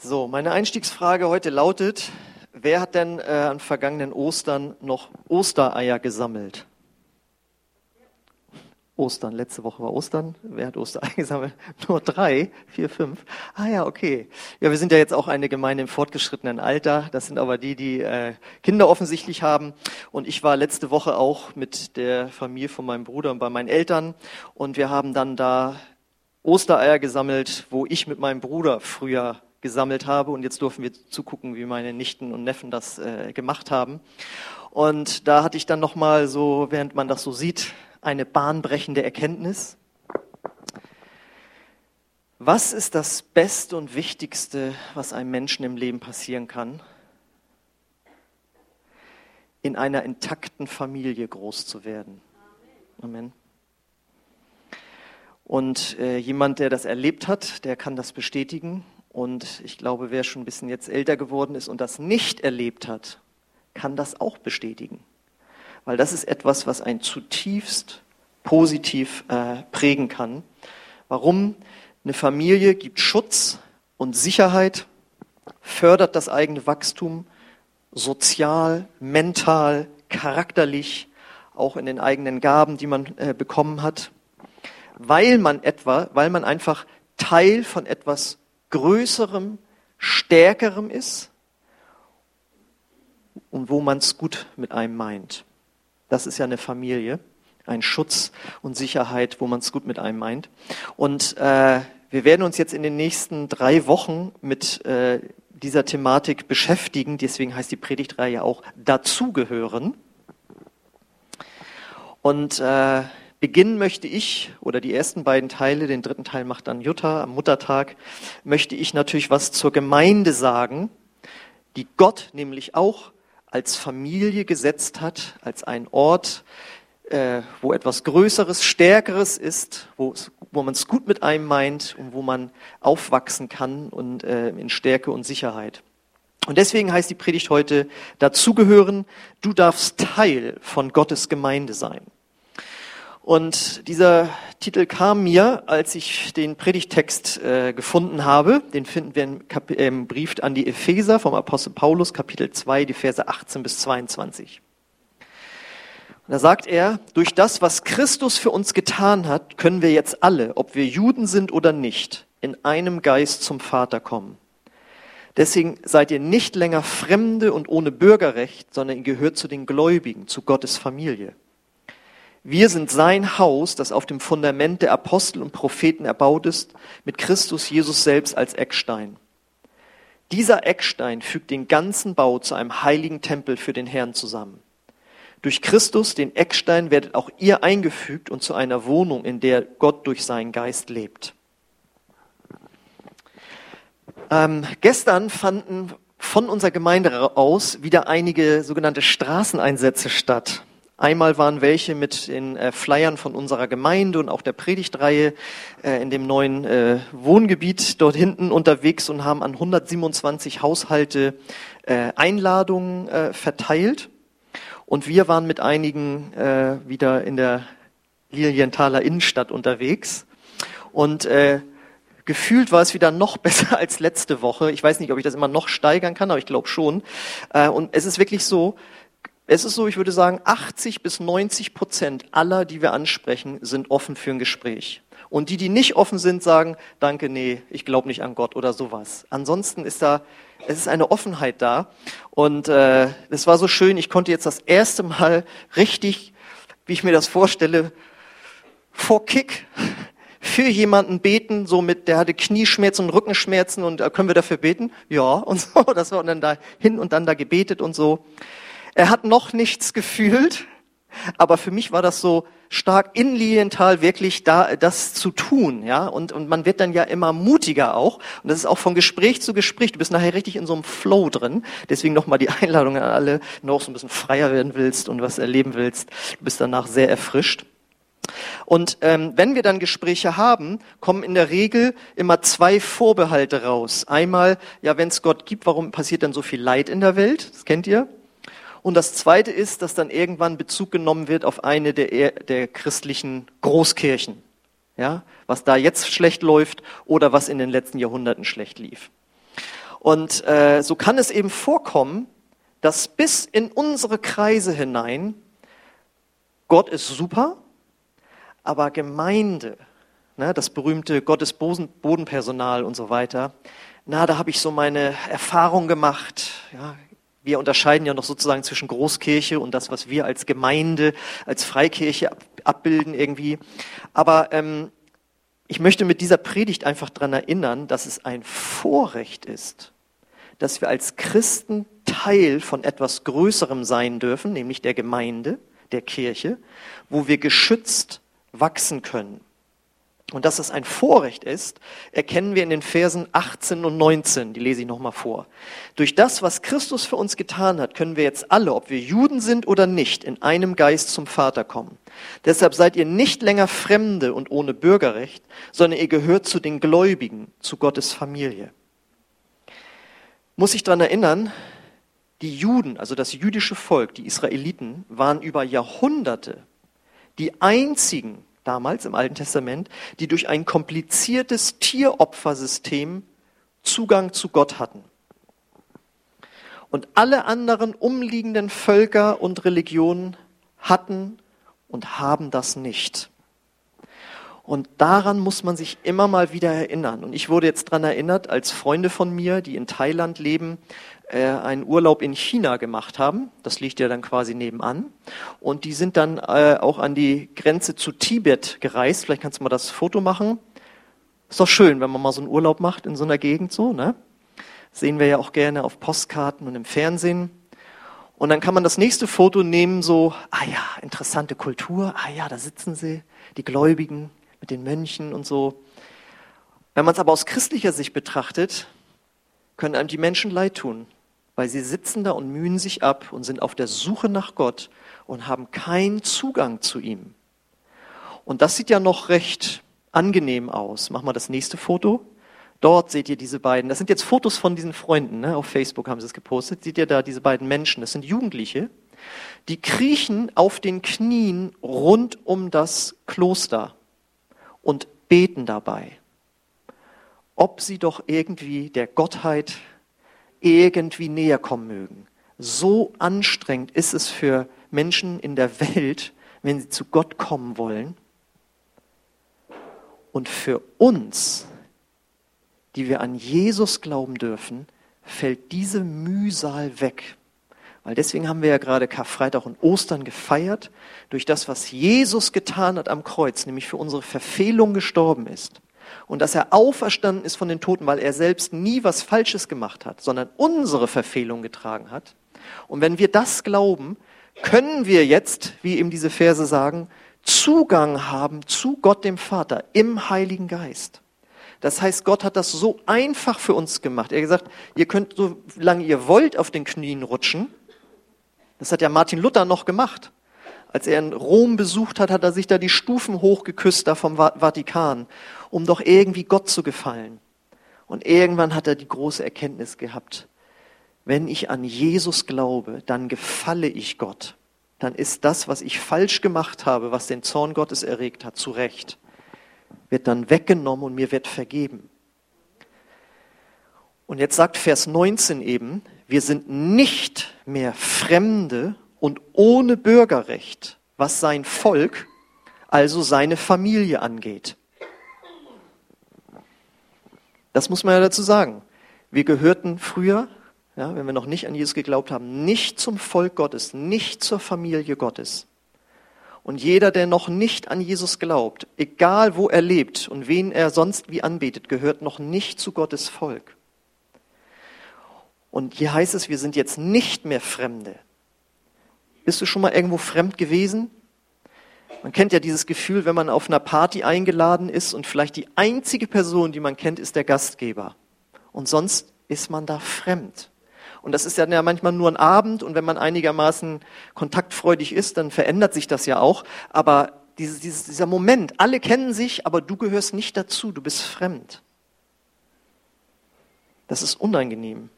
So, meine Einstiegsfrage heute lautet, wer hat denn äh, an vergangenen Ostern noch Ostereier gesammelt? Ostern, letzte Woche war Ostern. Wer hat Ostereier gesammelt? Nur drei, vier, fünf. Ah ja, okay. Ja, wir sind ja jetzt auch eine Gemeinde im fortgeschrittenen Alter. Das sind aber die, die äh, Kinder offensichtlich haben. Und ich war letzte Woche auch mit der Familie von meinem Bruder und bei meinen Eltern. Und wir haben dann da Ostereier gesammelt, wo ich mit meinem Bruder früher gesammelt habe und jetzt durften wir zugucken, wie meine Nichten und Neffen das äh, gemacht haben. Und da hatte ich dann noch mal so, während man das so sieht, eine bahnbrechende Erkenntnis. Was ist das Beste und Wichtigste, was einem Menschen im Leben passieren kann? In einer intakten Familie groß zu werden. Amen. Und äh, jemand, der das erlebt hat, der kann das bestätigen. Und ich glaube, wer schon ein bisschen jetzt älter geworden ist und das nicht erlebt hat, kann das auch bestätigen. Weil das ist etwas, was einen zutiefst positiv äh, prägen kann. Warum? Eine Familie gibt Schutz und Sicherheit, fördert das eigene Wachstum sozial, mental, charakterlich, auch in den eigenen Gaben, die man äh, bekommen hat, weil man etwa, weil man einfach Teil von etwas Größerem, Stärkerem ist und wo man es gut mit einem meint. Das ist ja eine Familie, ein Schutz und Sicherheit, wo man es gut mit einem meint. Und äh, wir werden uns jetzt in den nächsten drei Wochen mit äh, dieser Thematik beschäftigen. Deswegen heißt die Predigtreihe auch dazugehören. Und äh, Beginnen möchte ich, oder die ersten beiden Teile, den dritten Teil macht dann Jutta am Muttertag, möchte ich natürlich was zur Gemeinde sagen, die Gott nämlich auch als Familie gesetzt hat, als ein Ort, äh, wo etwas Größeres, Stärkeres ist, wo, wo man es gut mit einem meint und wo man aufwachsen kann und äh, in Stärke und Sicherheit. Und deswegen heißt die Predigt heute, dazugehören, du darfst Teil von Gottes Gemeinde sein. Und dieser Titel kam mir, als ich den Predigtext äh, gefunden habe. Den finden wir im, Kap im Brief an die Epheser vom Apostel Paulus, Kapitel 2, die Verse 18 bis 22. Und da sagt er, durch das, was Christus für uns getan hat, können wir jetzt alle, ob wir Juden sind oder nicht, in einem Geist zum Vater kommen. Deswegen seid ihr nicht länger Fremde und ohne Bürgerrecht, sondern ihr gehört zu den Gläubigen, zu Gottes Familie. Wir sind sein Haus, das auf dem Fundament der Apostel und Propheten erbaut ist, mit Christus Jesus selbst als Eckstein. Dieser Eckstein fügt den ganzen Bau zu einem heiligen Tempel für den Herrn zusammen. Durch Christus, den Eckstein, werdet auch ihr eingefügt und zu einer Wohnung, in der Gott durch seinen Geist lebt. Ähm, gestern fanden von unserer Gemeinde aus wieder einige sogenannte Straßeneinsätze statt. Einmal waren welche mit den äh, Flyern von unserer Gemeinde und auch der Predigtreihe äh, in dem neuen äh, Wohngebiet dort hinten unterwegs und haben an 127 Haushalte äh, Einladungen äh, verteilt. Und wir waren mit einigen äh, wieder in der Lilienthaler Innenstadt unterwegs. Und gefühlt war es wieder noch besser als letzte Woche. Ich weiß nicht, ob ich das immer noch steigern kann, aber ich glaube schon. Und es ist wirklich so, es ist so, ich würde sagen, 80 bis 90 Prozent aller, die wir ansprechen, sind offen für ein Gespräch. Und die, die nicht offen sind, sagen, danke, nee, ich glaube nicht an Gott oder sowas. Ansonsten ist da, es ist eine Offenheit da. Und äh, es war so schön, ich konnte jetzt das erste Mal richtig, wie ich mir das vorstelle, vor Kick für jemanden beten, so mit, der hatte Knieschmerzen und Rückenschmerzen und äh, können wir dafür beten? Ja, und so, das war dann da hin und dann da gebetet und so. Er hat noch nichts gefühlt, aber für mich war das so stark in Lilienthal wirklich da, das zu tun, ja. Und, und man wird dann ja immer mutiger auch. Und das ist auch von Gespräch zu Gespräch. Du bist nachher richtig in so einem Flow drin. Deswegen nochmal die Einladung an alle, wenn du auch so ein bisschen freier werden willst und was erleben willst. Du bist danach sehr erfrischt. Und ähm, wenn wir dann Gespräche haben, kommen in der Regel immer zwei Vorbehalte raus. Einmal, ja, wenn es Gott gibt, warum passiert dann so viel Leid in der Welt? Das kennt ihr. Und das Zweite ist, dass dann irgendwann Bezug genommen wird auf eine der, der christlichen Großkirchen. Ja, was da jetzt schlecht läuft oder was in den letzten Jahrhunderten schlecht lief. Und äh, so kann es eben vorkommen, dass bis in unsere Kreise hinein Gott ist super, aber Gemeinde, ne, das berühmte Gottes Bodenpersonal und so weiter, na, da habe ich so meine Erfahrung gemacht. Ja, wir unterscheiden ja noch sozusagen zwischen Großkirche und das, was wir als Gemeinde, als Freikirche abbilden irgendwie. Aber ähm, ich möchte mit dieser Predigt einfach daran erinnern, dass es ein Vorrecht ist, dass wir als Christen Teil von etwas Größerem sein dürfen, nämlich der Gemeinde, der Kirche, wo wir geschützt wachsen können. Und dass es ein Vorrecht ist, erkennen wir in den Versen 18 und 19. Die lese ich nochmal vor. Durch das, was Christus für uns getan hat, können wir jetzt alle, ob wir Juden sind oder nicht, in einem Geist zum Vater kommen. Deshalb seid ihr nicht länger Fremde und ohne Bürgerrecht, sondern ihr gehört zu den Gläubigen, zu Gottes Familie. Muss ich daran erinnern, die Juden, also das jüdische Volk, die Israeliten, waren über Jahrhunderte die einzigen, damals im Alten Testament, die durch ein kompliziertes Tieropfersystem Zugang zu Gott hatten. Und alle anderen umliegenden Völker und Religionen hatten und haben das nicht. Und daran muss man sich immer mal wieder erinnern. Und ich wurde jetzt daran erinnert, als Freunde von mir, die in Thailand leben, äh, einen Urlaub in China gemacht haben. Das liegt ja dann quasi nebenan. Und die sind dann äh, auch an die Grenze zu Tibet gereist. Vielleicht kannst du mal das Foto machen. Ist doch schön, wenn man mal so einen Urlaub macht in so einer Gegend so, ne? Sehen wir ja auch gerne auf Postkarten und im Fernsehen. Und dann kann man das nächste Foto nehmen, so, ah ja, interessante Kultur, ah ja, da sitzen sie, die Gläubigen mit den Mönchen und so. Wenn man es aber aus christlicher Sicht betrachtet, können einem die Menschen leid tun weil sie sitzen da und mühen sich ab und sind auf der Suche nach Gott und haben keinen Zugang zu ihm. Und das sieht ja noch recht angenehm aus. Mach mal das nächste Foto. Dort seht ihr diese beiden. Das sind jetzt Fotos von diesen Freunden. Ne? Auf Facebook haben sie es gepostet. Seht ihr da diese beiden Menschen? Das sind Jugendliche. Die kriechen auf den Knien rund um das Kloster und beten dabei. Ob sie doch irgendwie der Gottheit irgendwie näher kommen mögen. So anstrengend ist es für Menschen in der Welt, wenn sie zu Gott kommen wollen. Und für uns, die wir an Jesus glauben dürfen, fällt diese Mühsal weg. Weil deswegen haben wir ja gerade Karfreitag und Ostern gefeiert, durch das, was Jesus getan hat am Kreuz, nämlich für unsere Verfehlung gestorben ist und dass er auferstanden ist von den Toten, weil er selbst nie was Falsches gemacht hat, sondern unsere Verfehlung getragen hat. Und wenn wir das glauben, können wir jetzt, wie eben diese Verse sagen, Zugang haben zu Gott dem Vater im Heiligen Geist. Das heißt, Gott hat das so einfach für uns gemacht. Er hat gesagt, ihr könnt so lange ihr wollt auf den Knien rutschen. Das hat ja Martin Luther noch gemacht. Als er in Rom besucht hat, hat er sich da die Stufen hochgeküsst da vom Vatikan um doch irgendwie Gott zu gefallen. Und irgendwann hat er die große Erkenntnis gehabt, wenn ich an Jesus glaube, dann gefalle ich Gott. Dann ist das, was ich falsch gemacht habe, was den Zorn Gottes erregt hat, zu Recht, wird dann weggenommen und mir wird vergeben. Und jetzt sagt Vers 19 eben, wir sind nicht mehr Fremde und ohne Bürgerrecht, was sein Volk, also seine Familie angeht. Das muss man ja dazu sagen. Wir gehörten früher, ja, wenn wir noch nicht an Jesus geglaubt haben, nicht zum Volk Gottes, nicht zur Familie Gottes. Und jeder, der noch nicht an Jesus glaubt, egal wo er lebt und wen er sonst wie anbetet, gehört noch nicht zu Gottes Volk. Und hier heißt es, wir sind jetzt nicht mehr Fremde. Bist du schon mal irgendwo fremd gewesen? Man kennt ja dieses Gefühl, wenn man auf einer Party eingeladen ist und vielleicht die einzige Person, die man kennt, ist der Gastgeber. Und sonst ist man da fremd. Und das ist ja manchmal nur ein Abend und wenn man einigermaßen kontaktfreudig ist, dann verändert sich das ja auch. Aber dieses, dieses, dieser Moment, alle kennen sich, aber du gehörst nicht dazu, du bist fremd. Das ist unangenehm.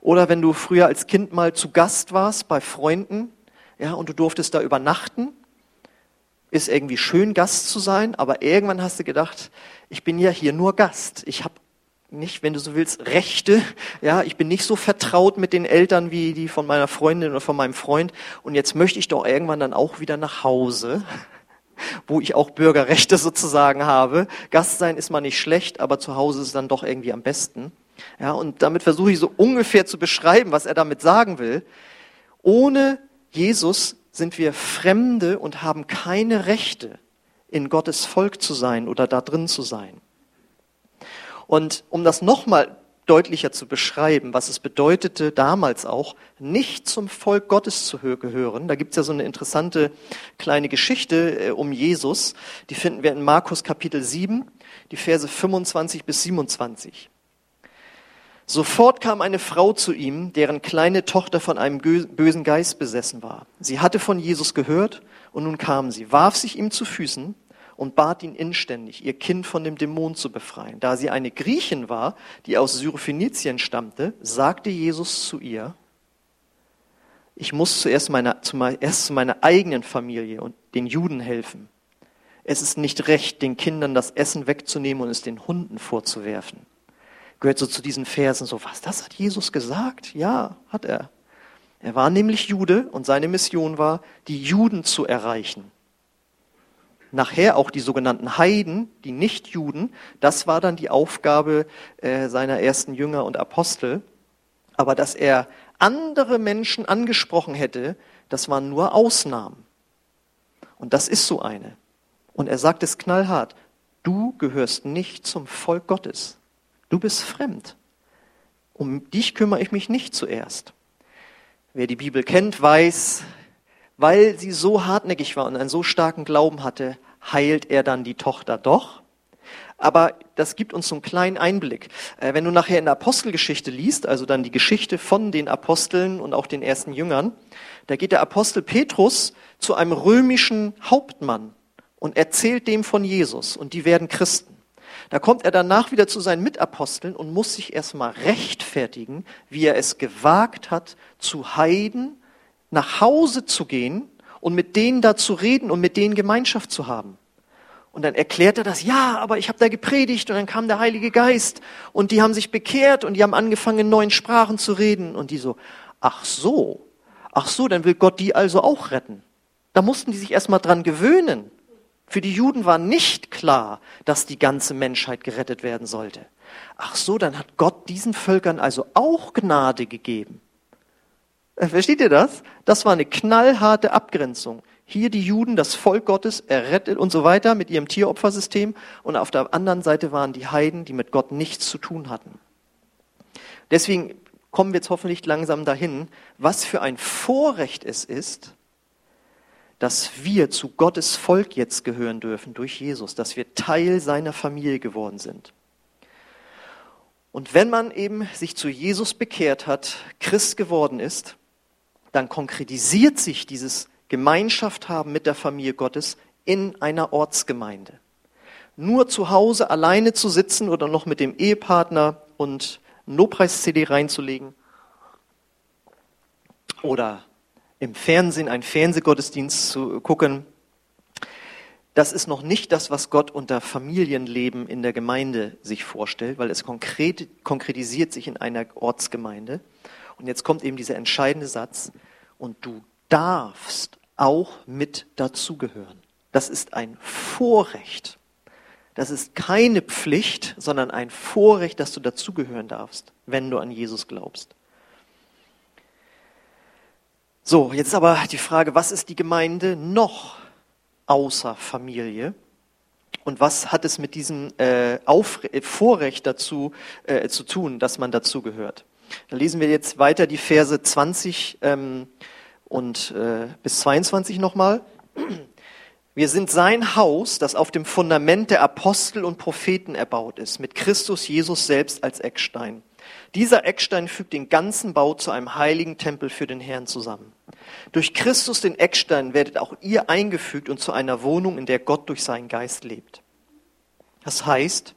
Oder wenn du früher als Kind mal zu Gast warst bei Freunden, ja, und du durftest da übernachten ist irgendwie schön, Gast zu sein, aber irgendwann hast du gedacht, ich bin ja hier nur Gast. Ich habe nicht, wenn du so willst, Rechte. Ja, ich bin nicht so vertraut mit den Eltern wie die von meiner Freundin oder von meinem Freund. Und jetzt möchte ich doch irgendwann dann auch wieder nach Hause, wo ich auch Bürgerrechte sozusagen habe. Gast sein ist mal nicht schlecht, aber zu Hause ist es dann doch irgendwie am besten. Ja, und damit versuche ich so ungefähr zu beschreiben, was er damit sagen will. Ohne Jesus sind wir Fremde und haben keine Rechte, in Gottes Volk zu sein oder da drin zu sein. Und um das nochmal deutlicher zu beschreiben, was es bedeutete damals auch, nicht zum Volk Gottes zu gehören. Da gibt's ja so eine interessante kleine Geschichte äh, um Jesus. Die finden wir in Markus Kapitel 7, die Verse 25 bis 27. Sofort kam eine Frau zu ihm, deren kleine Tochter von einem bösen Geist besessen war. Sie hatte von Jesus gehört und nun kam sie, warf sich ihm zu Füßen und bat ihn inständig, ihr Kind von dem Dämon zu befreien. Da sie eine Griechin war, die aus Syrophenizien stammte, sagte Jesus zu ihr, ich muss zuerst, meiner, zuerst zu meiner eigenen Familie und den Juden helfen. Es ist nicht recht, den Kindern das Essen wegzunehmen und es den Hunden vorzuwerfen. Gehört so zu diesen Versen so, was, das hat Jesus gesagt? Ja, hat er. Er war nämlich Jude und seine Mission war, die Juden zu erreichen nachher auch die sogenannten Heiden, die Nichtjuden, das war dann die Aufgabe äh, seiner ersten Jünger und Apostel. Aber dass er andere Menschen angesprochen hätte, das waren nur Ausnahmen. Und das ist so eine. Und er sagt es knallhart, du gehörst nicht zum Volk Gottes. Du bist fremd. Um dich kümmere ich mich nicht zuerst. Wer die Bibel kennt, weiß, weil sie so hartnäckig war und einen so starken Glauben hatte, heilt er dann die Tochter doch. Aber das gibt uns so einen kleinen Einblick. Äh, wenn du nachher in der Apostelgeschichte liest, also dann die Geschichte von den Aposteln und auch den ersten Jüngern, da geht der Apostel Petrus zu einem römischen Hauptmann und erzählt dem von Jesus und die werden Christen. Da kommt er danach wieder zu seinen Mitaposteln und muss sich erstmal rechtfertigen, wie er es gewagt hat, zu Heiden nach Hause zu gehen und mit denen da zu reden und mit denen Gemeinschaft zu haben. Und dann erklärt er das, ja, aber ich habe da gepredigt und dann kam der Heilige Geist und die haben sich bekehrt und die haben angefangen in neuen Sprachen zu reden und die so, ach so, ach so, dann will Gott die also auch retten. Da mussten die sich erstmal dran gewöhnen. Für die Juden war nicht klar, dass die ganze Menschheit gerettet werden sollte. Ach so, dann hat Gott diesen Völkern also auch Gnade gegeben. Äh, versteht ihr das? Das war eine knallharte Abgrenzung. Hier die Juden, das Volk Gottes, errettet und so weiter mit ihrem Tieropfersystem. Und auf der anderen Seite waren die Heiden, die mit Gott nichts zu tun hatten. Deswegen kommen wir jetzt hoffentlich langsam dahin, was für ein Vorrecht es ist, dass wir zu Gottes Volk jetzt gehören dürfen durch Jesus, dass wir Teil seiner Familie geworden sind. Und wenn man eben sich zu Jesus bekehrt hat, Christ geworden ist, dann konkretisiert sich dieses Gemeinschaft haben mit der Familie Gottes in einer Ortsgemeinde. Nur zu Hause alleine zu sitzen oder noch mit dem Ehepartner und Lobpreis-CD reinzulegen oder im Fernsehen einen Fernsehgottesdienst zu gucken, das ist noch nicht das, was Gott unter Familienleben in der Gemeinde sich vorstellt, weil es konkret, konkretisiert sich in einer Ortsgemeinde. Und jetzt kommt eben dieser entscheidende Satz, und du darfst auch mit dazugehören. Das ist ein Vorrecht. Das ist keine Pflicht, sondern ein Vorrecht, dass du dazugehören darfst, wenn du an Jesus glaubst. So, jetzt aber die Frage, was ist die Gemeinde noch außer Familie? Und was hat es mit diesem äh, Vorrecht dazu äh, zu tun, dass man dazugehört? Da lesen wir jetzt weiter die Verse 20 ähm, und äh, bis 22 nochmal. Wir sind sein Haus, das auf dem Fundament der Apostel und Propheten erbaut ist, mit Christus Jesus selbst als Eckstein. Dieser Eckstein fügt den ganzen Bau zu einem heiligen Tempel für den Herrn zusammen. Durch Christus, den Eckstein, werdet auch ihr eingefügt und zu einer Wohnung, in der Gott durch seinen Geist lebt. Das heißt,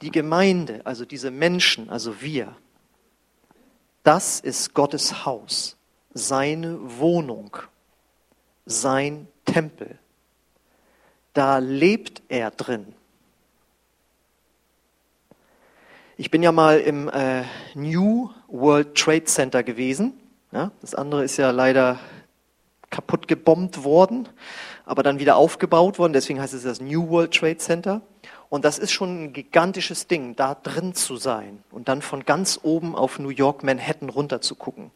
die Gemeinde, also diese Menschen, also wir, das ist Gottes Haus, seine Wohnung, sein Tempel. Da lebt er drin. Ich bin ja mal im äh, New World Trade Center gewesen. Ja, das andere ist ja leider kaputt gebombt worden, aber dann wieder aufgebaut worden. Deswegen heißt es das New World Trade Center. Und das ist schon ein gigantisches Ding, da drin zu sein und dann von ganz oben auf New York, Manhattan runter zu gucken.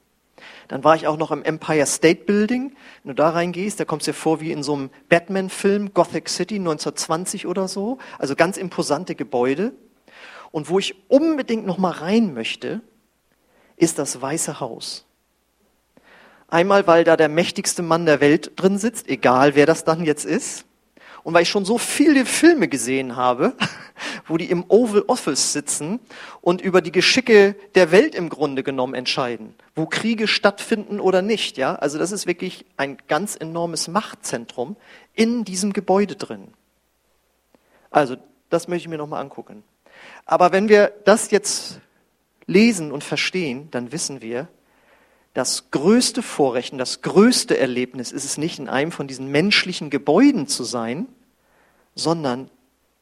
Dann war ich auch noch im Empire State Building. Wenn du da reingehst, da kommst du dir vor wie in so einem Batman-Film, Gothic City 1920 oder so. Also ganz imposante Gebäude. Und wo ich unbedingt noch mal rein möchte, ist das Weiße Haus. Einmal, weil da der mächtigste Mann der Welt drin sitzt, egal wer das dann jetzt ist. Und weil ich schon so viele Filme gesehen habe, wo die im Oval Office sitzen und über die Geschicke der Welt im Grunde genommen entscheiden, wo Kriege stattfinden oder nicht, ja? Also das ist wirklich ein ganz enormes Machtzentrum in diesem Gebäude drin. Also, das möchte ich mir nochmal angucken. Aber wenn wir das jetzt lesen und verstehen, dann wissen wir, das größte Vorrecht und das größte Erlebnis ist es nicht, in einem von diesen menschlichen Gebäuden zu sein, sondern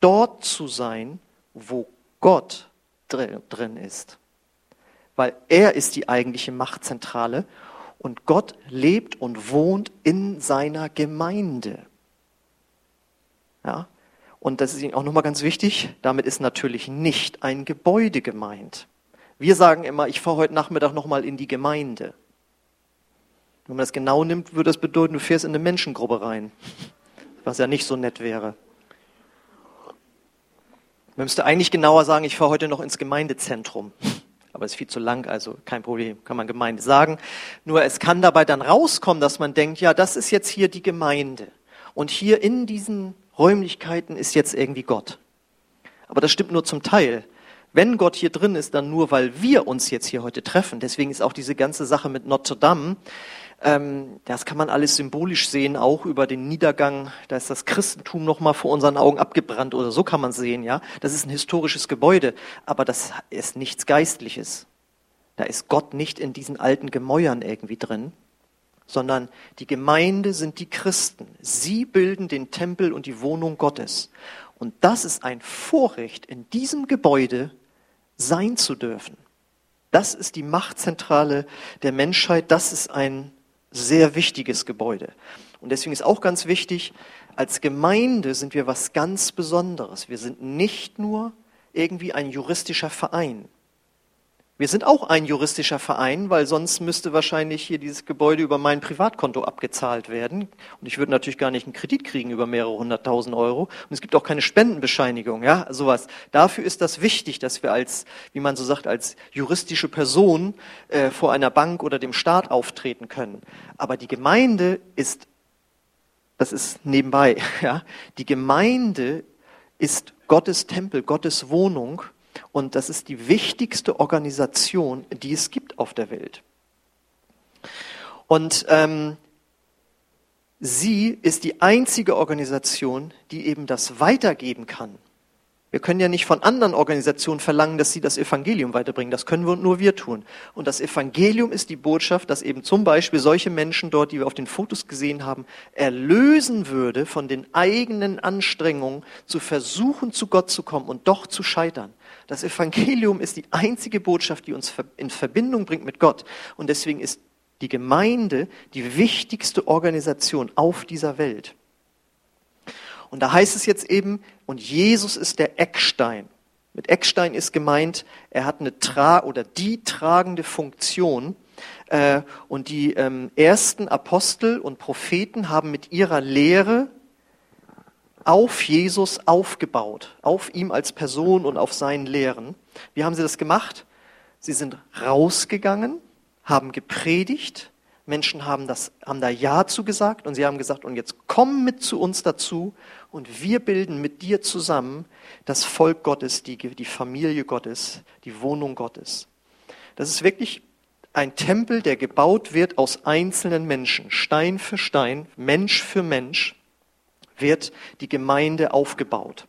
dort zu sein, wo Gott drin ist. Weil er ist die eigentliche Machtzentrale und Gott lebt und wohnt in seiner Gemeinde. Ja? Und das ist Ihnen auch nochmal ganz wichtig, damit ist natürlich nicht ein Gebäude gemeint. Wir sagen immer, ich fahre heute Nachmittag nochmal in die Gemeinde. Wenn man das genau nimmt, würde das bedeuten, du fährst in eine Menschengruppe rein, was ja nicht so nett wäre. Man müsste eigentlich genauer sagen, ich fahre heute noch ins Gemeindezentrum. Aber es ist viel zu lang, also kein Problem, kann man Gemeinde sagen. Nur es kann dabei dann rauskommen, dass man denkt, ja, das ist jetzt hier die Gemeinde. Und hier in diesen Räumlichkeiten ist jetzt irgendwie Gott. Aber das stimmt nur zum Teil. Wenn Gott hier drin ist, dann nur, weil wir uns jetzt hier heute treffen. Deswegen ist auch diese ganze Sache mit Notre Dame, ähm, das kann man alles symbolisch sehen, auch über den Niedergang. Da ist das Christentum nochmal vor unseren Augen abgebrannt oder so kann man sehen, ja. Das ist ein historisches Gebäude, aber das ist nichts Geistliches. Da ist Gott nicht in diesen alten Gemäuern irgendwie drin, sondern die Gemeinde sind die Christen. Sie bilden den Tempel und die Wohnung Gottes. Und das ist ein Vorrecht, in diesem Gebäude sein zu dürfen. Das ist die Machtzentrale der Menschheit. Das ist ein sehr wichtiges Gebäude. Und deswegen ist auch ganz wichtig, als Gemeinde sind wir was ganz Besonderes. Wir sind nicht nur irgendwie ein juristischer Verein. Wir sind auch ein juristischer Verein, weil sonst müsste wahrscheinlich hier dieses Gebäude über mein Privatkonto abgezahlt werden. Und ich würde natürlich gar nicht einen Kredit kriegen über mehrere hunderttausend Euro. Und es gibt auch keine Spendenbescheinigung, ja, sowas. Dafür ist das wichtig, dass wir als, wie man so sagt, als juristische Person äh, vor einer Bank oder dem Staat auftreten können. Aber die Gemeinde ist, das ist nebenbei, ja, die Gemeinde ist Gottes Tempel, Gottes Wohnung und das ist die wichtigste Organisation, die es gibt auf der Welt. Und ähm, sie ist die einzige Organisation, die eben das weitergeben kann. Wir können ja nicht von anderen Organisationen verlangen, dass sie das Evangelium weiterbringen. Das können wir nur wir tun. Und das Evangelium ist die Botschaft, dass eben zum Beispiel solche Menschen dort, die wir auf den Fotos gesehen haben, erlösen würde von den eigenen Anstrengungen, zu versuchen, zu Gott zu kommen und doch zu scheitern. Das Evangelium ist die einzige Botschaft, die uns in Verbindung bringt mit Gott. Und deswegen ist die Gemeinde die wichtigste Organisation auf dieser Welt. Und da heißt es jetzt eben, und Jesus ist der Eckstein. Mit Eckstein ist gemeint, er hat eine tra oder die tragende Funktion. Äh, und die ähm, ersten Apostel und Propheten haben mit ihrer Lehre auf Jesus aufgebaut, auf ihm als Person und auf seinen Lehren. Wie haben sie das gemacht? Sie sind rausgegangen, haben gepredigt, Menschen haben, das, haben da Ja zugesagt und sie haben gesagt, und jetzt komm mit zu uns dazu und wir bilden mit dir zusammen das Volk Gottes, die, die Familie Gottes, die Wohnung Gottes. Das ist wirklich ein Tempel, der gebaut wird aus einzelnen Menschen, Stein für Stein, Mensch für Mensch wird die Gemeinde aufgebaut.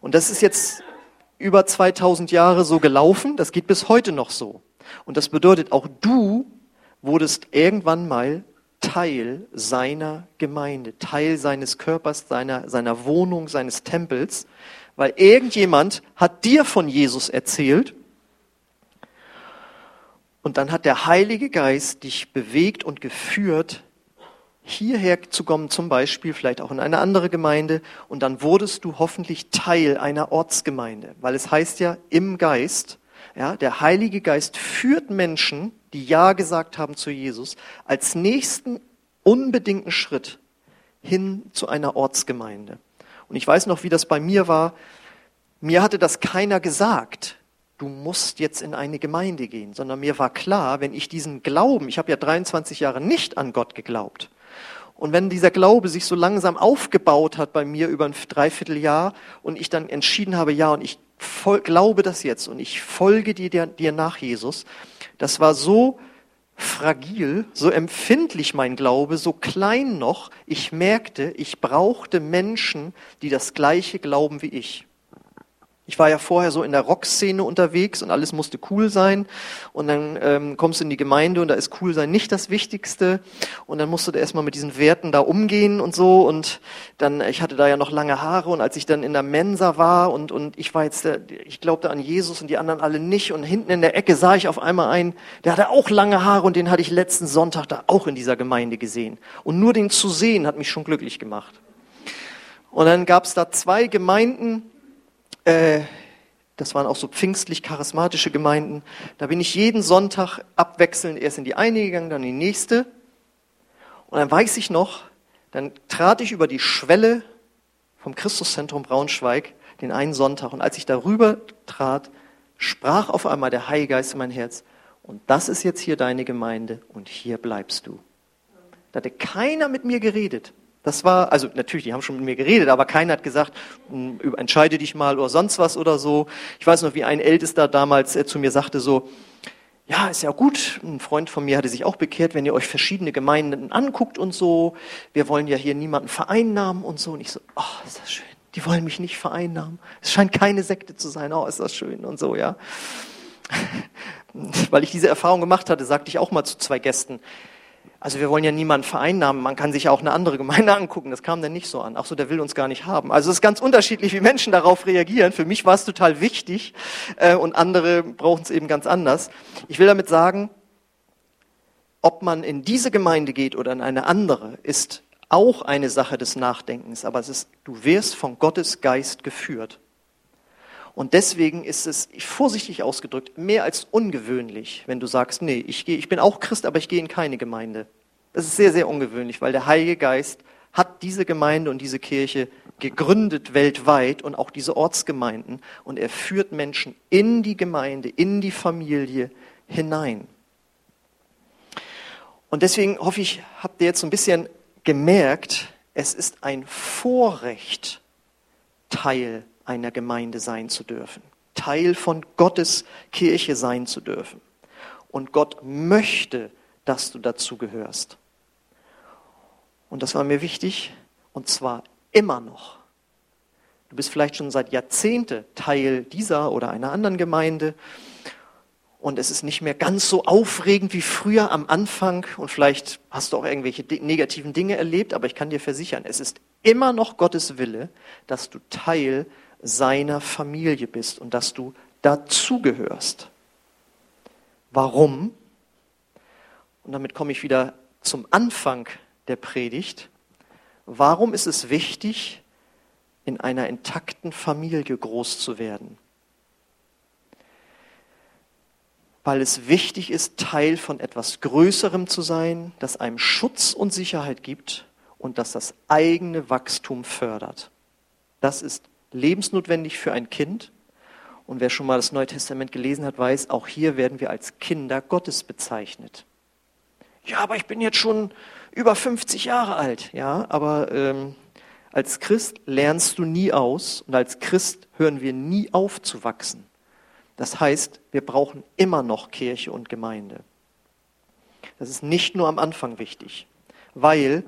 Und das ist jetzt über 2000 Jahre so gelaufen, das geht bis heute noch so. Und das bedeutet, auch du wurdest irgendwann mal Teil seiner Gemeinde, Teil seines Körpers, seiner, seiner Wohnung, seines Tempels, weil irgendjemand hat dir von Jesus erzählt und dann hat der Heilige Geist dich bewegt und geführt, hierher zu kommen, zum Beispiel vielleicht auch in eine andere Gemeinde, und dann wurdest du hoffentlich Teil einer Ortsgemeinde, weil es heißt ja im Geist, ja, der Heilige Geist führt Menschen, die Ja gesagt haben zu Jesus, als nächsten unbedingten Schritt hin zu einer Ortsgemeinde. Und ich weiß noch, wie das bei mir war. Mir hatte das keiner gesagt du musst jetzt in eine Gemeinde gehen, sondern mir war klar, wenn ich diesen Glauben, ich habe ja 23 Jahre nicht an Gott geglaubt, und wenn dieser Glaube sich so langsam aufgebaut hat bei mir über ein Dreivierteljahr und ich dann entschieden habe, ja, und ich glaube das jetzt und ich folge dir, dir nach, Jesus, das war so fragil, so empfindlich mein Glaube, so klein noch, ich merkte, ich brauchte Menschen, die das gleiche glauben wie ich. Ich war ja vorher so in der Rockszene unterwegs und alles musste cool sein. Und dann ähm, kommst du in die Gemeinde und da ist cool sein nicht das Wichtigste. Und dann musst du da erstmal mit diesen Werten da umgehen und so. Und dann, ich hatte da ja noch lange Haare und als ich dann in der Mensa war und, und ich war jetzt, ich glaubte an Jesus und die anderen alle nicht. Und hinten in der Ecke sah ich auf einmal einen, der hatte auch lange Haare und den hatte ich letzten Sonntag da auch in dieser Gemeinde gesehen. Und nur den zu sehen hat mich schon glücklich gemacht. Und dann gab es da zwei Gemeinden, äh, das waren auch so pfingstlich-charismatische Gemeinden. Da bin ich jeden Sonntag abwechselnd erst in die eine gegangen, dann in die nächste. Und dann weiß ich noch, dann trat ich über die Schwelle vom Christuszentrum Braunschweig den einen Sonntag. Und als ich darüber trat, sprach auf einmal der Heilige Geist in mein Herz, und das ist jetzt hier deine Gemeinde und hier bleibst du. Da hatte keiner mit mir geredet. Das war, also natürlich, die haben schon mit mir geredet, aber keiner hat gesagt, hm, entscheide dich mal oder sonst was oder so. Ich weiß noch, wie ein Ältester damals äh, zu mir sagte so, ja, ist ja gut. Ein Freund von mir hatte sich auch bekehrt, wenn ihr euch verschiedene Gemeinden anguckt und so. Wir wollen ja hier niemanden vereinnahmen und so. Und ich so, oh, ist das schön. Die wollen mich nicht vereinnahmen. Es scheint keine Sekte zu sein. Oh, ist das schön und so, ja. Weil ich diese Erfahrung gemacht hatte, sagte ich auch mal zu zwei Gästen, also wir wollen ja niemanden vereinnahmen, man kann sich auch eine andere Gemeinde angucken, das kam dann nicht so an. Ach so, der will uns gar nicht haben. Also es ist ganz unterschiedlich, wie Menschen darauf reagieren. Für mich war es total wichtig äh, und andere brauchen es eben ganz anders. Ich will damit sagen, ob man in diese Gemeinde geht oder in eine andere, ist auch eine Sache des Nachdenkens, aber es ist, du wirst von Gottes Geist geführt. Und deswegen ist es, vorsichtig ausgedrückt, mehr als ungewöhnlich, wenn du sagst, nee, ich, gehe, ich bin auch Christ, aber ich gehe in keine Gemeinde. Das ist sehr, sehr ungewöhnlich, weil der Heilige Geist hat diese Gemeinde und diese Kirche gegründet weltweit und auch diese Ortsgemeinden. Und er führt Menschen in die Gemeinde, in die Familie hinein. Und deswegen hoffe ich, habt ihr jetzt so ein bisschen gemerkt, es ist ein Vorrecht, Teil einer Gemeinde sein zu dürfen, Teil von Gottes Kirche sein zu dürfen. Und Gott möchte, dass du dazu gehörst. Und das war mir wichtig, und zwar immer noch. Du bist vielleicht schon seit Jahrzehnten Teil dieser oder einer anderen Gemeinde und es ist nicht mehr ganz so aufregend wie früher am Anfang und vielleicht hast du auch irgendwelche negativen Dinge erlebt, aber ich kann dir versichern, es ist immer noch Gottes Wille, dass du Teil seiner Familie bist und dass du dazugehörst. Warum? Und damit komme ich wieder zum Anfang der Predigt. Warum ist es wichtig, in einer intakten Familie groß zu werden? Weil es wichtig ist, Teil von etwas Größerem zu sein, das einem Schutz und Sicherheit gibt und das das eigene Wachstum fördert. Das ist lebensnotwendig für ein Kind. Und wer schon mal das Neue Testament gelesen hat, weiß, auch hier werden wir als Kinder Gottes bezeichnet. Ja, aber ich bin jetzt schon über 50 Jahre alt. Ja, aber ähm, als Christ lernst du nie aus und als Christ hören wir nie auf zu wachsen. Das heißt, wir brauchen immer noch Kirche und Gemeinde. Das ist nicht nur am Anfang wichtig, weil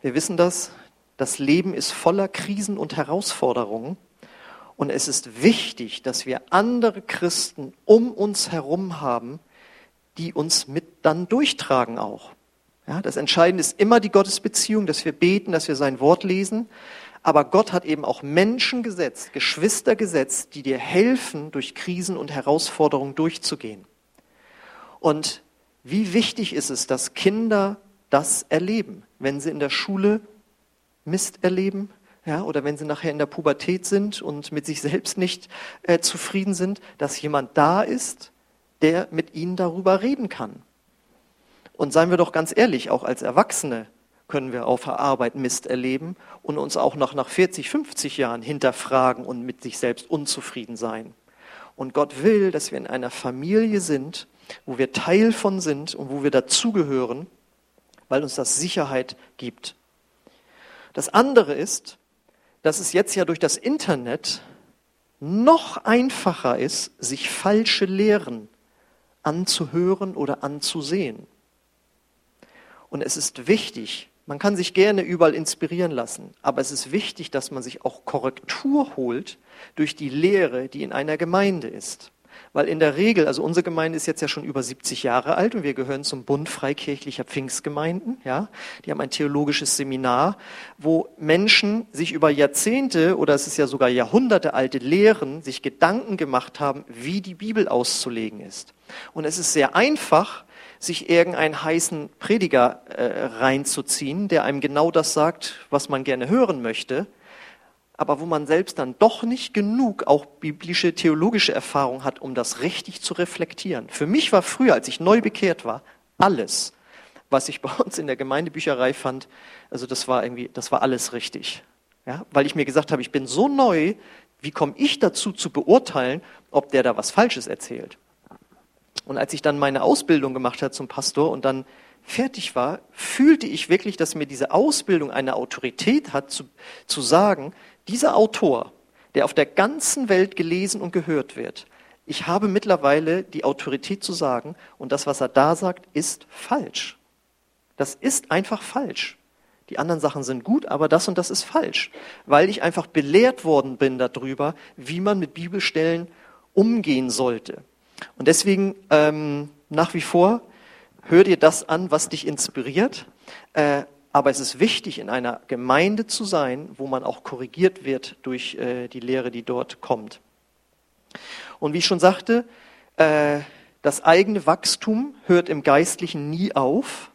wir wissen das, das Leben ist voller Krisen und Herausforderungen. Und es ist wichtig, dass wir andere Christen um uns herum haben, die uns mit dann durchtragen auch. Ja, das Entscheidende ist immer die Gottesbeziehung, dass wir beten, dass wir sein Wort lesen. Aber Gott hat eben auch Menschen gesetzt, Geschwister gesetzt, die dir helfen, durch Krisen und Herausforderungen durchzugehen. Und wie wichtig ist es, dass Kinder das erleben, wenn sie in der Schule Mist erleben, ja, oder wenn sie nachher in der Pubertät sind und mit sich selbst nicht äh, zufrieden sind, dass jemand da ist, der mit ihnen darüber reden kann. Und seien wir doch ganz ehrlich, auch als Erwachsene können wir auf der Arbeit Mist erleben und uns auch noch nach 40, 50 Jahren hinterfragen und mit sich selbst unzufrieden sein. Und Gott will, dass wir in einer Familie sind, wo wir Teil von sind und wo wir dazugehören, weil uns das Sicherheit gibt. Das andere ist, dass es jetzt ja durch das Internet noch einfacher ist, sich falsche Lehren anzuhören oder anzusehen. Und es ist wichtig, man kann sich gerne überall inspirieren lassen, aber es ist wichtig, dass man sich auch Korrektur holt durch die Lehre, die in einer Gemeinde ist. Weil in der Regel, also unsere Gemeinde ist jetzt ja schon über 70 Jahre alt und wir gehören zum Bund freikirchlicher Pfingstgemeinden. Ja, die haben ein theologisches Seminar, wo Menschen sich über Jahrzehnte oder es ist ja sogar Jahrhunderte alte Lehren sich Gedanken gemacht haben, wie die Bibel auszulegen ist. Und es ist sehr einfach, sich irgendeinen heißen Prediger äh, reinzuziehen, der einem genau das sagt, was man gerne hören möchte aber wo man selbst dann doch nicht genug auch biblische, theologische Erfahrung hat, um das richtig zu reflektieren. Für mich war früher, als ich neu bekehrt war, alles, was ich bei uns in der Gemeindebücherei fand, also das war irgendwie, das war alles richtig. Ja, weil ich mir gesagt habe, ich bin so neu, wie komme ich dazu zu beurteilen, ob der da was Falsches erzählt? Und als ich dann meine Ausbildung gemacht habe zum Pastor und dann fertig war, fühlte ich wirklich, dass mir diese Ausbildung eine Autorität hat, zu, zu sagen, dieser Autor, der auf der ganzen Welt gelesen und gehört wird, ich habe mittlerweile die Autorität zu sagen, und das, was er da sagt, ist falsch. Das ist einfach falsch. Die anderen Sachen sind gut, aber das und das ist falsch, weil ich einfach belehrt worden bin darüber, wie man mit Bibelstellen umgehen sollte. Und deswegen ähm, nach wie vor, hör dir das an, was dich inspiriert, äh, aber es ist wichtig, in einer Gemeinde zu sein, wo man auch korrigiert wird durch äh, die Lehre, die dort kommt. Und wie ich schon sagte, äh, das eigene Wachstum hört im Geistlichen nie auf.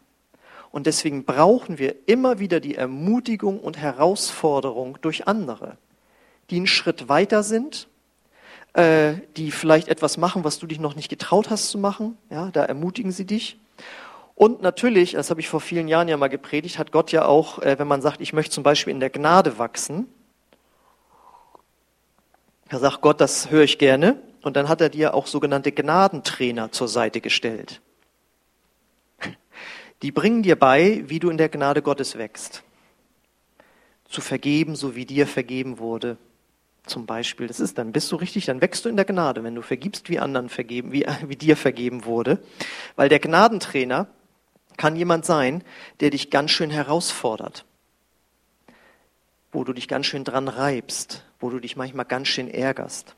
Und deswegen brauchen wir immer wieder die Ermutigung und Herausforderung durch andere, die einen Schritt weiter sind, äh, die vielleicht etwas machen, was du dich noch nicht getraut hast zu machen. Ja, da ermutigen sie dich. Und natürlich, das habe ich vor vielen Jahren ja mal gepredigt, hat Gott ja auch, äh, wenn man sagt, ich möchte zum Beispiel in der Gnade wachsen, da sagt Gott, das höre ich gerne. Und dann hat er dir auch sogenannte Gnadentrainer zur Seite gestellt. Die bringen dir bei, wie du in der Gnade Gottes wächst. Zu vergeben, so wie dir vergeben wurde. Zum Beispiel, das ist, dann bist du richtig, dann wächst du in der Gnade, wenn du vergibst, wie anderen vergeben, wie, wie dir vergeben wurde. Weil der Gnadentrainer, kann jemand sein, der dich ganz schön herausfordert, wo du dich ganz schön dran reibst, wo du dich manchmal ganz schön ärgerst.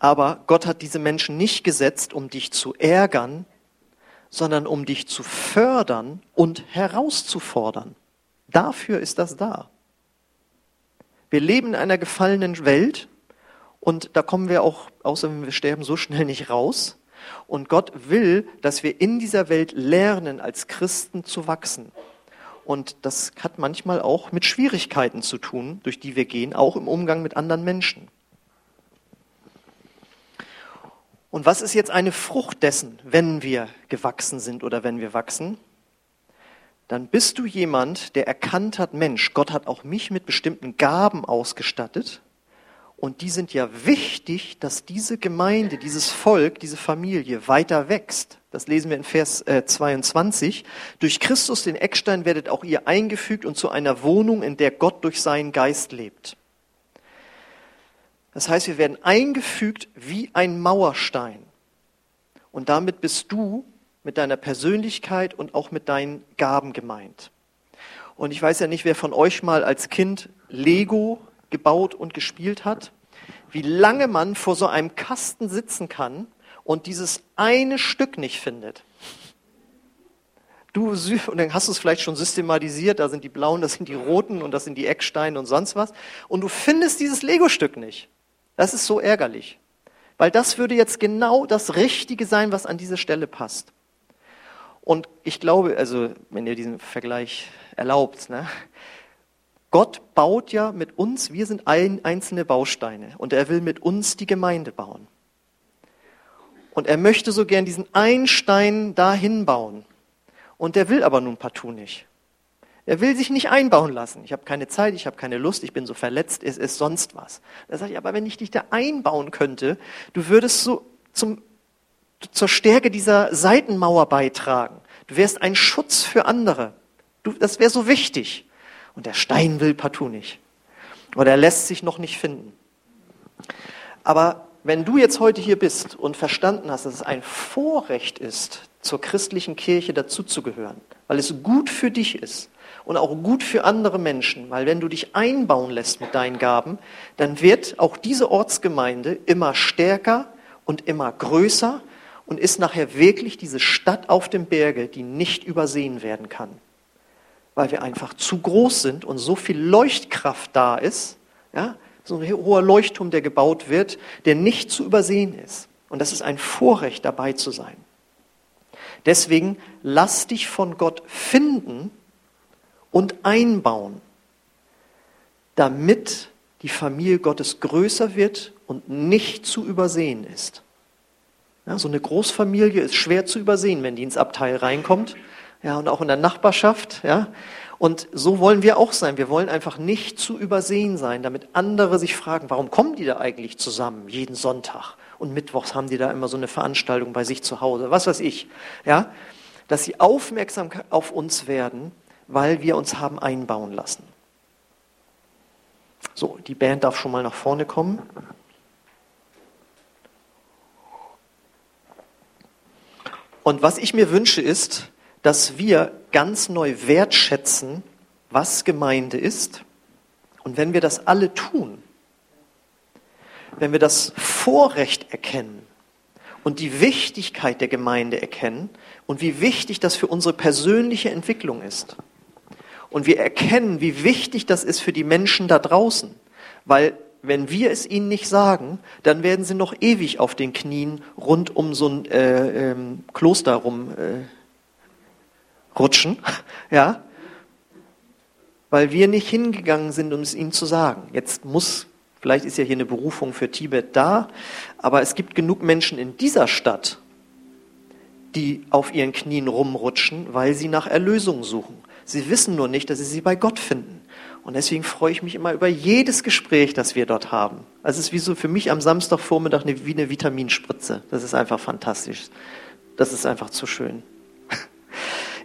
Aber Gott hat diese Menschen nicht gesetzt, um dich zu ärgern, sondern um dich zu fördern und herauszufordern. Dafür ist das da. Wir leben in einer gefallenen Welt und da kommen wir auch, außer wenn wir sterben, so schnell nicht raus. Und Gott will, dass wir in dieser Welt lernen, als Christen zu wachsen. Und das hat manchmal auch mit Schwierigkeiten zu tun, durch die wir gehen, auch im Umgang mit anderen Menschen. Und was ist jetzt eine Frucht dessen, wenn wir gewachsen sind oder wenn wir wachsen? Dann bist du jemand, der erkannt hat, Mensch, Gott hat auch mich mit bestimmten Gaben ausgestattet und die sind ja wichtig, dass diese Gemeinde, dieses Volk, diese Familie weiter wächst. Das lesen wir in Vers äh, 22. Durch Christus, den Eckstein, werdet auch ihr eingefügt und zu einer Wohnung, in der Gott durch seinen Geist lebt. Das heißt, wir werden eingefügt wie ein Mauerstein. Und damit bist du mit deiner Persönlichkeit und auch mit deinen Gaben gemeint. Und ich weiß ja nicht, wer von euch mal als Kind Lego gebaut und gespielt hat, wie lange man vor so einem Kasten sitzen kann und dieses eine Stück nicht findet. Du, und dann hast du es vielleicht schon systematisiert, da sind die blauen, das sind die roten und das sind die Ecksteine und sonst was. Und du findest dieses Lego-Stück nicht. Das ist so ärgerlich. Weil das würde jetzt genau das Richtige sein, was an diese Stelle passt. Und ich glaube, also wenn ihr diesen Vergleich erlaubt, ne, Gott baut ja mit uns, wir sind ein, einzelne Bausteine und er will mit uns die Gemeinde bauen. Und er möchte so gern diesen einen Stein dahin bauen. Und der will aber nun partout nicht. Er will sich nicht einbauen lassen. Ich habe keine Zeit, ich habe keine Lust, ich bin so verletzt, es ist sonst was. Da sage ich, aber wenn ich dich da einbauen könnte, du würdest so zum, zur Stärke dieser Seitenmauer beitragen. Du wärst ein Schutz für andere. Du, das wäre so wichtig. Und der Stein will partout nicht. Oder er lässt sich noch nicht finden. Aber wenn du jetzt heute hier bist und verstanden hast, dass es ein Vorrecht ist, zur christlichen Kirche dazuzugehören, weil es gut für dich ist und auch gut für andere Menschen, weil wenn du dich einbauen lässt mit deinen Gaben, dann wird auch diese Ortsgemeinde immer stärker und immer größer und ist nachher wirklich diese Stadt auf dem Berge, die nicht übersehen werden kann, weil wir einfach zu groß sind und so viel Leuchtkraft da ist, ja, so ein hoher Leuchtturm, der gebaut wird, der nicht zu übersehen ist. Und das ist ein Vorrecht, dabei zu sein. Deswegen lass dich von Gott finden und einbauen, damit die Familie Gottes größer wird und nicht zu übersehen ist. Ja, so eine Großfamilie ist schwer zu übersehen, wenn die ins Abteil reinkommt. Ja, und auch in der Nachbarschaft. Ja. Und so wollen wir auch sein. Wir wollen einfach nicht zu übersehen sein, damit andere sich fragen, warum kommen die da eigentlich zusammen jeden Sonntag? Und mittwochs haben die da immer so eine Veranstaltung bei sich zu Hause, was weiß ich. Ja, dass sie aufmerksam auf uns werden, weil wir uns haben einbauen lassen. So, die Band darf schon mal nach vorne kommen. Und was ich mir wünsche ist, dass wir ganz neu wertschätzen, was Gemeinde ist. Und wenn wir das alle tun, wenn wir das Vorrecht erkennen und die Wichtigkeit der Gemeinde erkennen und wie wichtig das für unsere persönliche Entwicklung ist. Und wir erkennen, wie wichtig das ist für die Menschen da draußen, weil wenn wir es ihnen nicht sagen, dann werden sie noch ewig auf den Knien rund um so ein äh, ähm, Kloster rum äh, rutschen, ja, weil wir nicht hingegangen sind, um es ihnen zu sagen. Jetzt muss Vielleicht ist ja hier eine Berufung für Tibet da, aber es gibt genug Menschen in dieser Stadt, die auf ihren Knien rumrutschen, weil sie nach Erlösung suchen. Sie wissen nur nicht, dass sie sie bei Gott finden. Und deswegen freue ich mich immer über jedes Gespräch, das wir dort haben. Also es ist wie so für mich am Samstagvormittag eine, wie eine Vitaminspritze. Das ist einfach fantastisch. Das ist einfach zu schön.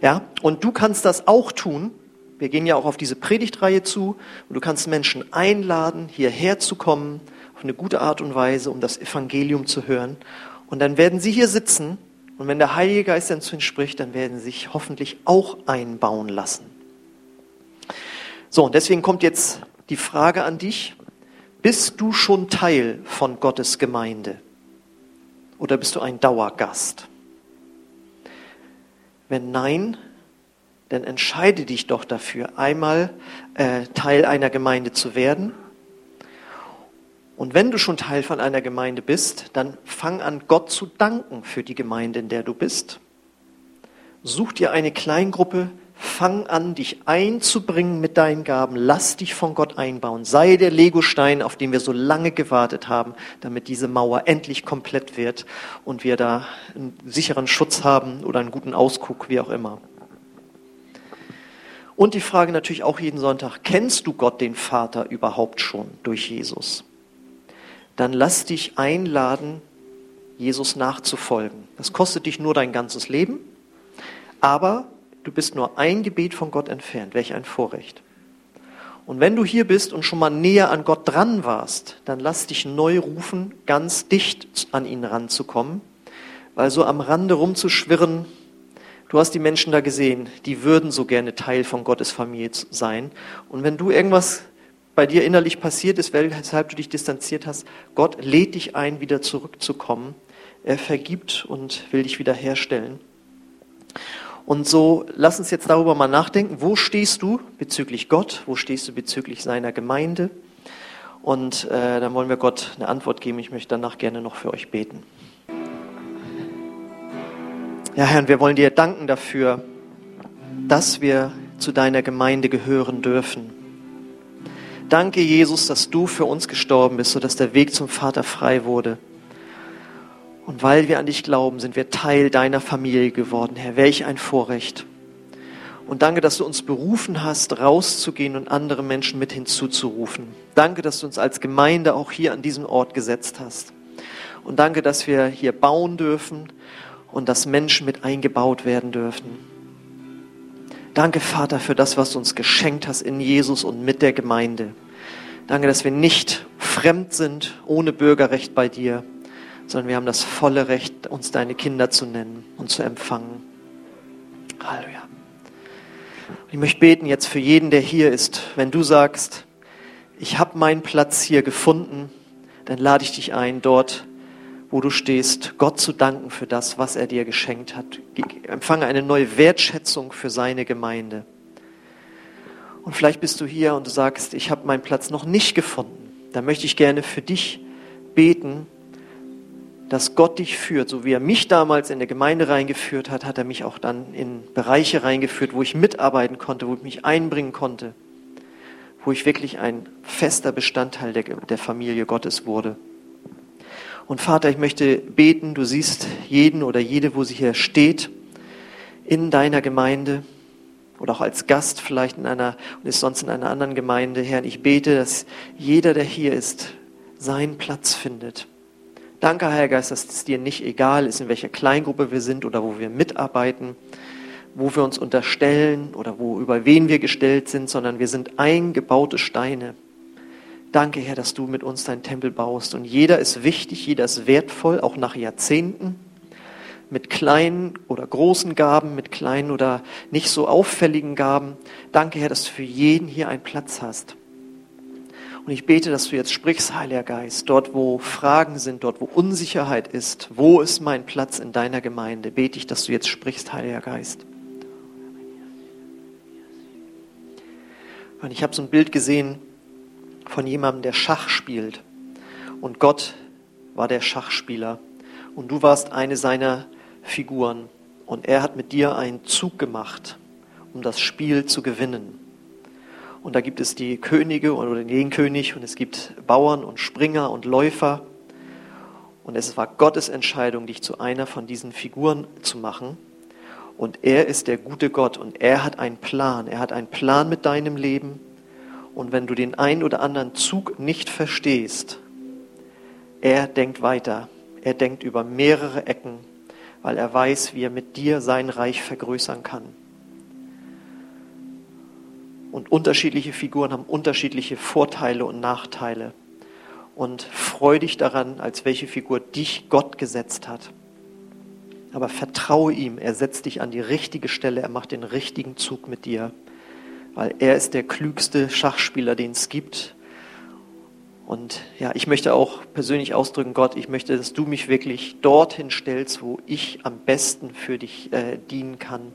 Ja, und du kannst das auch tun, wir gehen ja auch auf diese Predigtreihe zu und du kannst Menschen einladen, hierher zu kommen, auf eine gute Art und Weise, um das Evangelium zu hören. Und dann werden sie hier sitzen und wenn der Heilige Geist dann zu ihnen spricht, dann werden sie sich hoffentlich auch einbauen lassen. So, und deswegen kommt jetzt die Frage an dich. Bist du schon Teil von Gottes Gemeinde? Oder bist du ein Dauergast? Wenn nein, dann entscheide dich doch dafür, einmal äh, Teil einer Gemeinde zu werden. Und wenn du schon Teil von einer Gemeinde bist, dann fang an, Gott zu danken für die Gemeinde, in der du bist. Such dir eine Kleingruppe, fang an, dich einzubringen mit deinen Gaben, lass dich von Gott einbauen. Sei der Legostein, auf den wir so lange gewartet haben, damit diese Mauer endlich komplett wird und wir da einen sicheren Schutz haben oder einen guten Ausguck, wie auch immer. Und die Frage natürlich auch jeden Sonntag, kennst du Gott, den Vater, überhaupt schon durch Jesus? Dann lass dich einladen, Jesus nachzufolgen. Das kostet dich nur dein ganzes Leben, aber du bist nur ein Gebet von Gott entfernt. Welch ein Vorrecht. Und wenn du hier bist und schon mal näher an Gott dran warst, dann lass dich neu rufen, ganz dicht an ihn ranzukommen, weil so am Rande rumzuschwirren, Du hast die Menschen da gesehen, die würden so gerne Teil von Gottes Familie sein. Und wenn du irgendwas bei dir innerlich passiert ist, weshalb du dich distanziert hast, Gott lädt dich ein, wieder zurückzukommen. Er vergibt und will dich wiederherstellen. Und so lass uns jetzt darüber mal nachdenken, wo stehst du bezüglich Gott, wo stehst du bezüglich seiner Gemeinde? Und äh, dann wollen wir Gott eine Antwort geben. Ich möchte danach gerne noch für euch beten. Ja, Herr, wir wollen dir danken dafür, dass wir zu deiner Gemeinde gehören dürfen. Danke, Jesus, dass du für uns gestorben bist, sodass der Weg zum Vater frei wurde. Und weil wir an dich glauben, sind wir Teil deiner Familie geworden, Herr. Welch ein Vorrecht. Und danke, dass du uns berufen hast, rauszugehen und andere Menschen mit hinzuzurufen. Danke, dass du uns als Gemeinde auch hier an diesem Ort gesetzt hast. Und danke, dass wir hier bauen dürfen und dass Menschen mit eingebaut werden dürfen. Danke, Vater, für das, was du uns geschenkt hast in Jesus und mit der Gemeinde. Danke, dass wir nicht fremd sind, ohne Bürgerrecht bei dir, sondern wir haben das volle Recht, uns deine Kinder zu nennen und zu empfangen. Halleluja. Ich möchte beten jetzt für jeden, der hier ist. Wenn du sagst, ich habe meinen Platz hier gefunden, dann lade ich dich ein, dort, wo du stehst, Gott zu danken für das, was er dir geschenkt hat. Empfange eine neue Wertschätzung für seine Gemeinde. Und vielleicht bist du hier und du sagst, ich habe meinen Platz noch nicht gefunden. Da möchte ich gerne für dich beten, dass Gott dich führt. So wie er mich damals in der Gemeinde reingeführt hat, hat er mich auch dann in Bereiche reingeführt, wo ich mitarbeiten konnte, wo ich mich einbringen konnte, wo ich wirklich ein fester Bestandteil der, der Familie Gottes wurde. Und Vater, ich möchte beten, du siehst jeden oder jede, wo sie hier steht, in deiner Gemeinde oder auch als Gast vielleicht in einer und ist sonst in einer anderen Gemeinde. Herr, ich bete, dass jeder, der hier ist, seinen Platz findet Danke, Herr Geist, dass es dir nicht egal ist, in welcher Kleingruppe wir sind oder wo wir mitarbeiten, wo wir uns unterstellen oder wo, über wen wir gestellt sind, sondern wir sind eingebaute Steine. Danke, Herr, dass du mit uns deinen Tempel baust. Und jeder ist wichtig, jeder ist wertvoll, auch nach Jahrzehnten, mit kleinen oder großen Gaben, mit kleinen oder nicht so auffälligen Gaben. Danke, Herr, dass du für jeden hier einen Platz hast. Und ich bete, dass du jetzt sprichst, Heiliger Geist, dort wo Fragen sind, dort wo Unsicherheit ist, wo ist mein Platz in deiner Gemeinde, bete ich, dass du jetzt sprichst, Heiliger Geist. Und ich habe so ein Bild gesehen von jemandem, der Schach spielt. Und Gott war der Schachspieler. Und du warst eine seiner Figuren. Und er hat mit dir einen Zug gemacht, um das Spiel zu gewinnen. Und da gibt es die Könige oder den König und es gibt Bauern und Springer und Läufer. Und es war Gottes Entscheidung, dich zu einer von diesen Figuren zu machen. Und er ist der gute Gott und er hat einen Plan. Er hat einen Plan mit deinem Leben. Und wenn du den einen oder anderen Zug nicht verstehst, er denkt weiter. Er denkt über mehrere Ecken, weil er weiß, wie er mit dir sein Reich vergrößern kann. Und unterschiedliche Figuren haben unterschiedliche Vorteile und Nachteile. Und freu dich daran, als welche Figur dich Gott gesetzt hat. Aber vertraue ihm, er setzt dich an die richtige Stelle, er macht den richtigen Zug mit dir, weil er ist der klügste Schachspieler, den es gibt. Und ja, ich möchte auch persönlich ausdrücken, Gott, ich möchte, dass du mich wirklich dorthin stellst, wo ich am besten für dich äh, dienen kann.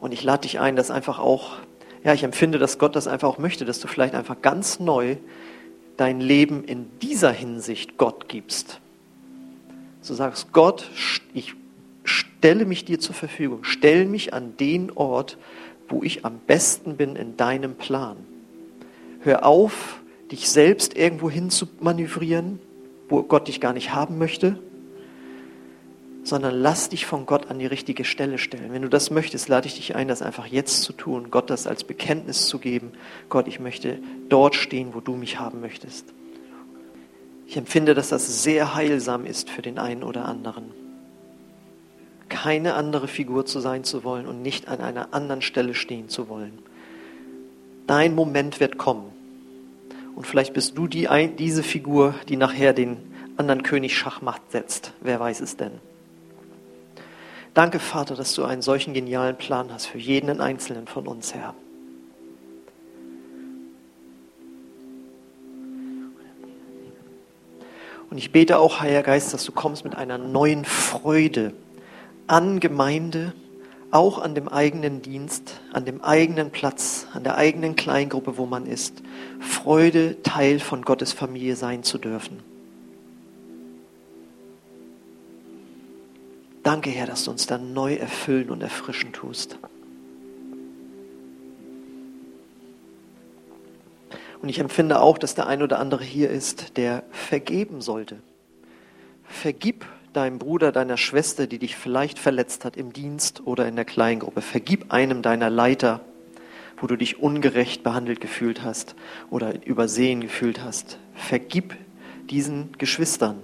Und ich lade dich ein, das einfach auch ja, ich empfinde, dass Gott das einfach auch möchte, dass du vielleicht einfach ganz neu dein Leben in dieser Hinsicht Gott gibst. Du sagst, Gott, ich stelle mich dir zur Verfügung, stell mich an den Ort, wo ich am besten bin in deinem Plan. Hör auf, dich selbst irgendwo hin zu manövrieren, wo Gott dich gar nicht haben möchte, sondern lass dich von Gott an die richtige Stelle stellen. Wenn du das möchtest, lade ich dich ein, das einfach jetzt zu tun, Gott das als Bekenntnis zu geben. Gott, ich möchte dort stehen, wo du mich haben möchtest. Ich empfinde, dass das sehr heilsam ist für den einen oder anderen. Keine andere Figur zu sein zu wollen und nicht an einer anderen Stelle stehen zu wollen. Dein Moment wird kommen. Und vielleicht bist du die, diese Figur, die nachher den anderen König Schachmacht setzt. Wer weiß es denn? Danke, Vater, dass du einen solchen genialen Plan hast für jeden Einzelnen von uns, Herr. Und ich bete auch, Heiliger Geist, dass du kommst mit einer neuen Freude an Gemeinde, auch an dem eigenen Dienst, an dem eigenen Platz, an der eigenen Kleingruppe, wo man ist, Freude, Teil von Gottes Familie sein zu dürfen. Danke, Herr, dass du uns dann neu erfüllen und erfrischen tust. Und ich empfinde auch, dass der ein oder andere hier ist, der vergeben sollte. Vergib deinem Bruder, deiner Schwester, die dich vielleicht verletzt hat im Dienst oder in der Kleingruppe. Vergib einem deiner Leiter, wo du dich ungerecht behandelt gefühlt hast oder übersehen gefühlt hast. Vergib diesen Geschwistern.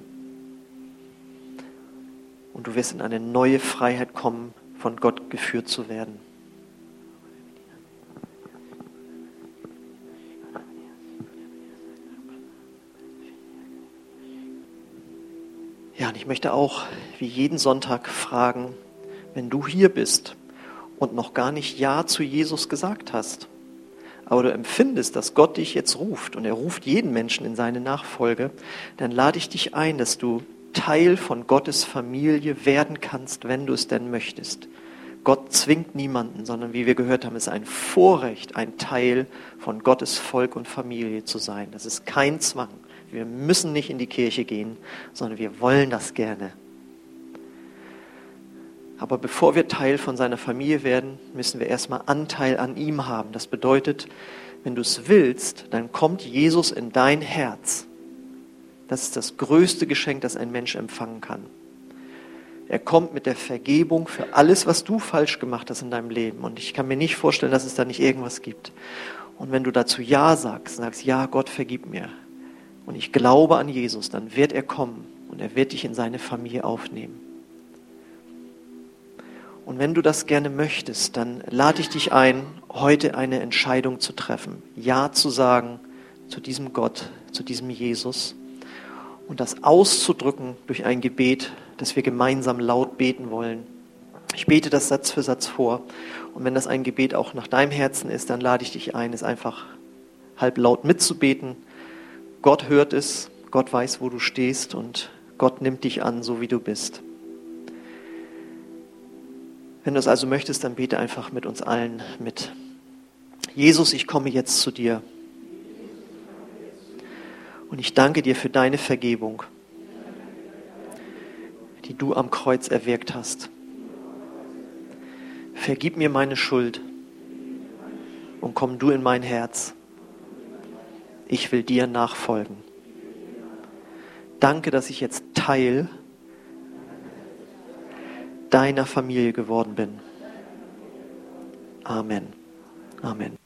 Und du wirst in eine neue Freiheit kommen, von Gott geführt zu werden. Ja, und ich möchte auch wie jeden Sonntag fragen, wenn du hier bist und noch gar nicht Ja zu Jesus gesagt hast, aber du empfindest, dass Gott dich jetzt ruft und er ruft jeden Menschen in seine Nachfolge, dann lade ich dich ein, dass du Teil von Gottes Familie werden kannst, wenn du es denn möchtest. Gott zwingt niemanden, sondern wie wir gehört haben, ist ein Vorrecht, ein Teil von Gottes Volk und Familie zu sein. Das ist kein Zwang. Wir müssen nicht in die Kirche gehen, sondern wir wollen das gerne. Aber bevor wir Teil von seiner Familie werden, müssen wir erstmal Anteil an ihm haben. Das bedeutet, wenn du es willst, dann kommt Jesus in dein Herz. Das ist das größte Geschenk, das ein Mensch empfangen kann. Er kommt mit der Vergebung für alles, was du falsch gemacht hast in deinem Leben. Und ich kann mir nicht vorstellen, dass es da nicht irgendwas gibt. Und wenn du dazu Ja sagst, sagst, ja, Gott vergib mir, und ich glaube an Jesus, dann wird er kommen und er wird dich in seine Familie aufnehmen. Und wenn du das gerne möchtest, dann lade ich dich ein, heute eine Entscheidung zu treffen. Ja zu sagen zu diesem Gott, zu diesem Jesus und das auszudrücken durch ein Gebet, das wir gemeinsam laut beten wollen. Ich bete das Satz für Satz vor. Und wenn das ein Gebet auch nach deinem Herzen ist, dann lade ich dich ein, es einfach halb laut mitzubeten Gott hört es, Gott weiß, wo du stehst und Gott nimmt dich an, so wie du bist. Wenn du es also möchtest, dann bete einfach mit uns allen mit. Jesus, ich komme jetzt zu dir. Und ich danke dir für deine Vergebung, die du am Kreuz erwirkt hast. Vergib mir meine Schuld und komm du in mein Herz ich will dir nachfolgen. Danke, dass ich jetzt Teil deiner Familie geworden bin. Amen. Amen.